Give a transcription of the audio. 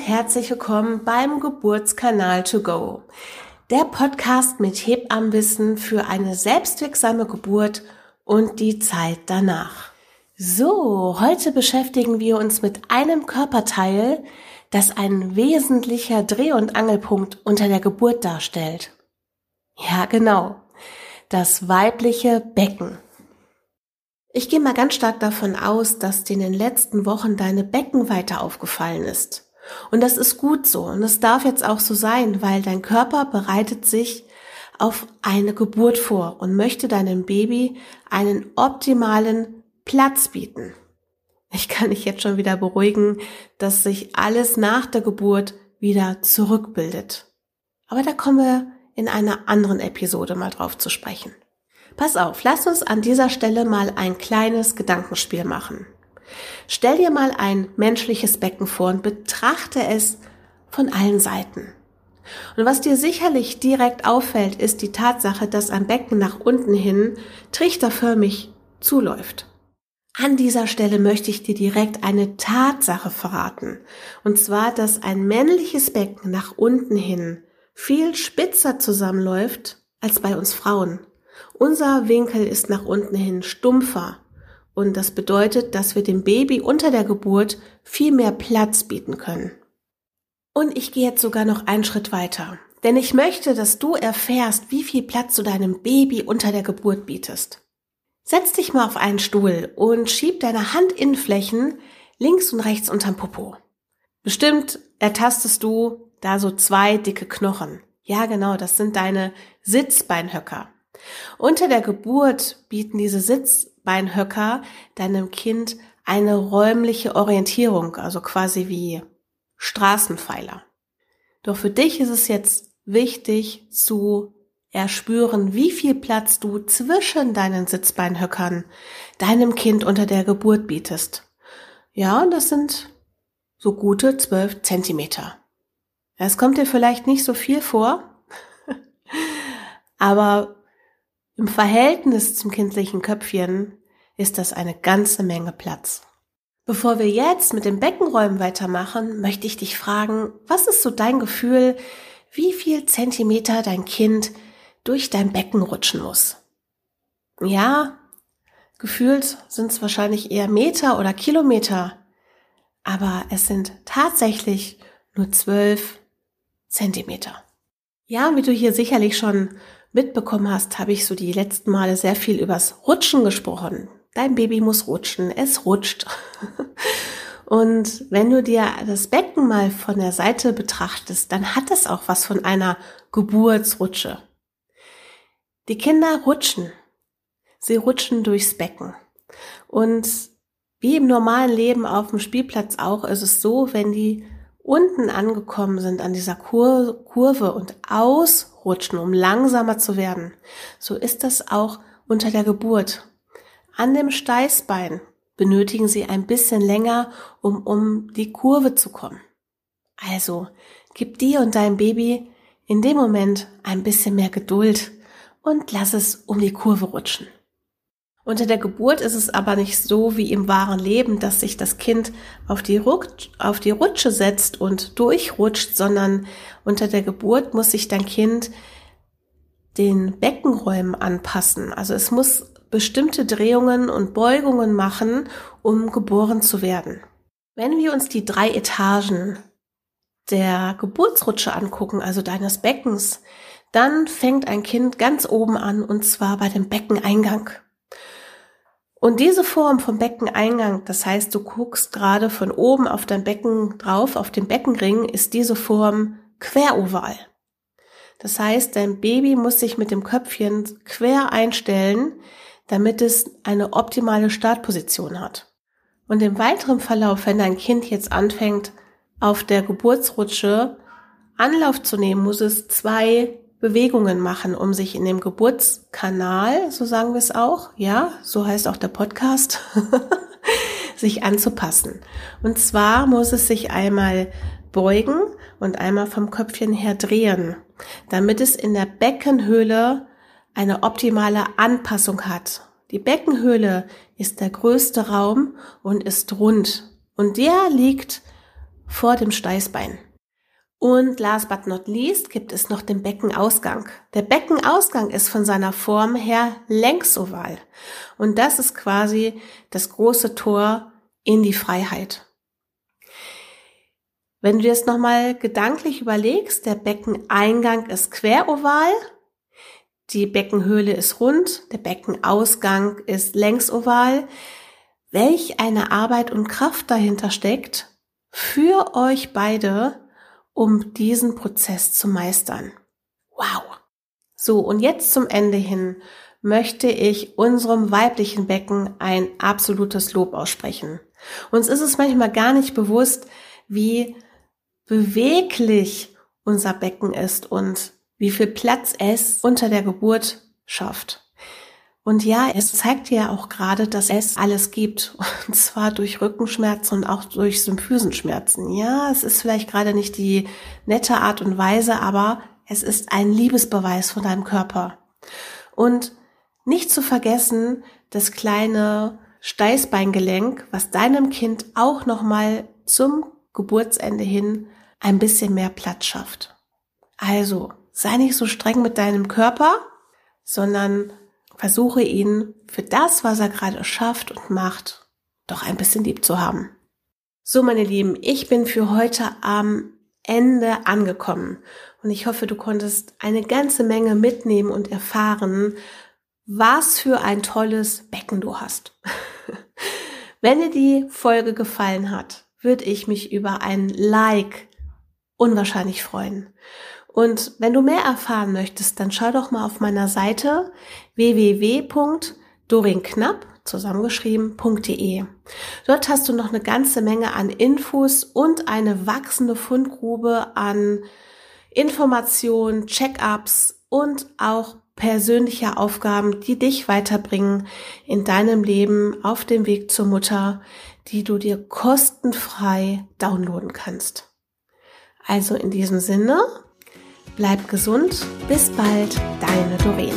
herzlich willkommen beim Geburtskanal to go. Der Podcast mit Hebammenwissen für eine selbstwirksame Geburt und die Zeit danach. So, heute beschäftigen wir uns mit einem Körperteil, das ein wesentlicher Dreh- und Angelpunkt unter der Geburt darstellt. Ja, genau. Das weibliche Becken. Ich gehe mal ganz stark davon aus, dass dir in den letzten Wochen deine Beckenweite aufgefallen ist. Und das ist gut so. Und es darf jetzt auch so sein, weil dein Körper bereitet sich auf eine Geburt vor und möchte deinem Baby einen optimalen Platz bieten. Ich kann dich jetzt schon wieder beruhigen, dass sich alles nach der Geburt wieder zurückbildet. Aber da kommen wir in einer anderen Episode mal drauf zu sprechen. Pass auf, lass uns an dieser Stelle mal ein kleines Gedankenspiel machen. Stell dir mal ein menschliches Becken vor und betrachte es von allen Seiten. Und was dir sicherlich direkt auffällt, ist die Tatsache, dass ein Becken nach unten hin trichterförmig zuläuft. An dieser Stelle möchte ich dir direkt eine Tatsache verraten. Und zwar, dass ein männliches Becken nach unten hin viel spitzer zusammenläuft als bei uns Frauen. Unser Winkel ist nach unten hin stumpfer und das bedeutet, dass wir dem Baby unter der Geburt viel mehr Platz bieten können. Und ich gehe jetzt sogar noch einen Schritt weiter, denn ich möchte, dass du erfährst, wie viel Platz du deinem Baby unter der Geburt bietest. Setz dich mal auf einen Stuhl und schieb deine Handinnenflächen links und rechts unterm Popo. Bestimmt ertastest du da so zwei dicke Knochen. Ja, genau, das sind deine Sitzbeinhöcker. Unter der Geburt bieten diese Sitzbeinhöcker deinem Kind eine räumliche Orientierung, also quasi wie Straßenpfeiler. Doch für dich ist es jetzt wichtig zu erspüren, wie viel Platz du zwischen deinen Sitzbeinhöckern deinem Kind unter der Geburt bietest. Ja, und das sind so gute zwölf Zentimeter. Es kommt dir vielleicht nicht so viel vor, aber im Verhältnis zum kindlichen Köpfchen ist das eine ganze Menge Platz. Bevor wir jetzt mit den Beckenräumen weitermachen, möchte ich dich fragen, was ist so dein Gefühl, wie viel Zentimeter dein Kind durch dein Becken rutschen muss? Ja, gefühlt sind es wahrscheinlich eher Meter oder Kilometer, aber es sind tatsächlich nur zwölf Zentimeter. Ja, wie du hier sicherlich schon mitbekommen hast, habe ich so die letzten Male sehr viel übers Rutschen gesprochen. Dein Baby muss rutschen, es rutscht. Und wenn du dir das Becken mal von der Seite betrachtest, dann hat es auch was von einer Geburtsrutsche. Die Kinder rutschen. Sie rutschen durchs Becken. Und wie im normalen Leben auf dem Spielplatz auch, ist es so, wenn die unten angekommen sind an dieser Kur Kurve und ausrutschen, um langsamer zu werden, so ist das auch unter der Geburt. An dem Steißbein benötigen sie ein bisschen länger, um um die Kurve zu kommen. Also gib dir und deinem Baby in dem Moment ein bisschen mehr Geduld und lass es um die Kurve rutschen. Unter der Geburt ist es aber nicht so wie im wahren Leben, dass sich das Kind auf die, auf die Rutsche setzt und durchrutscht, sondern unter der Geburt muss sich dein Kind den Beckenräumen anpassen. Also es muss bestimmte Drehungen und Beugungen machen, um geboren zu werden. Wenn wir uns die drei Etagen der Geburtsrutsche angucken, also deines Beckens, dann fängt ein Kind ganz oben an und zwar bei dem Beckeneingang. Und diese Form vom Beckeneingang, das heißt, du guckst gerade von oben auf dein Becken drauf, auf den Beckenring, ist diese Form queroval. Das heißt, dein Baby muss sich mit dem Köpfchen quer einstellen, damit es eine optimale Startposition hat. Und im weiteren Verlauf, wenn dein Kind jetzt anfängt, auf der Geburtsrutsche Anlauf zu nehmen, muss es zwei Bewegungen machen, um sich in dem Geburtskanal, so sagen wir es auch, ja, so heißt auch der Podcast, sich anzupassen. Und zwar muss es sich einmal beugen und einmal vom Köpfchen her drehen, damit es in der Beckenhöhle eine optimale Anpassung hat. Die Beckenhöhle ist der größte Raum und ist rund und der liegt vor dem Steißbein. Und last but not least gibt es noch den Beckenausgang. Der Beckenausgang ist von seiner Form her längsoval. Und das ist quasi das große Tor in die Freiheit. Wenn du jetzt nochmal gedanklich überlegst, der Beckeneingang ist queroval, die Beckenhöhle ist rund, der Beckenausgang ist längsoval. Welch eine Arbeit und Kraft dahinter steckt für euch beide, um diesen Prozess zu meistern. Wow. So, und jetzt zum Ende hin möchte ich unserem weiblichen Becken ein absolutes Lob aussprechen. Uns ist es manchmal gar nicht bewusst, wie beweglich unser Becken ist und wie viel Platz es unter der Geburt schafft. Und ja, es zeigt ja auch gerade, dass es alles gibt. Und zwar durch Rückenschmerzen und auch durch Symphysenschmerzen. Ja, es ist vielleicht gerade nicht die nette Art und Weise, aber es ist ein Liebesbeweis von deinem Körper. Und nicht zu vergessen, das kleine Steißbeingelenk, was deinem Kind auch nochmal zum Geburtsende hin ein bisschen mehr Platz schafft. Also, sei nicht so streng mit deinem Körper, sondern versuche ihn für das, was er gerade schafft und macht, doch ein bisschen lieb zu haben. So, meine Lieben, ich bin für heute am Ende angekommen und ich hoffe, du konntest eine ganze Menge mitnehmen und erfahren, was für ein tolles Becken du hast. Wenn dir die Folge gefallen hat, würde ich mich über ein Like unwahrscheinlich freuen. Und wenn du mehr erfahren möchtest, dann schau doch mal auf meiner Seite www.dorinknapp zusammengeschrieben.de. Dort hast du noch eine ganze Menge an Infos und eine wachsende Fundgrube an Informationen, Check-ups und auch persönliche Aufgaben, die dich weiterbringen in deinem Leben auf dem Weg zur Mutter, die du dir kostenfrei downloaden kannst. Also in diesem Sinne, bleib gesund, bis bald, deine Doreen.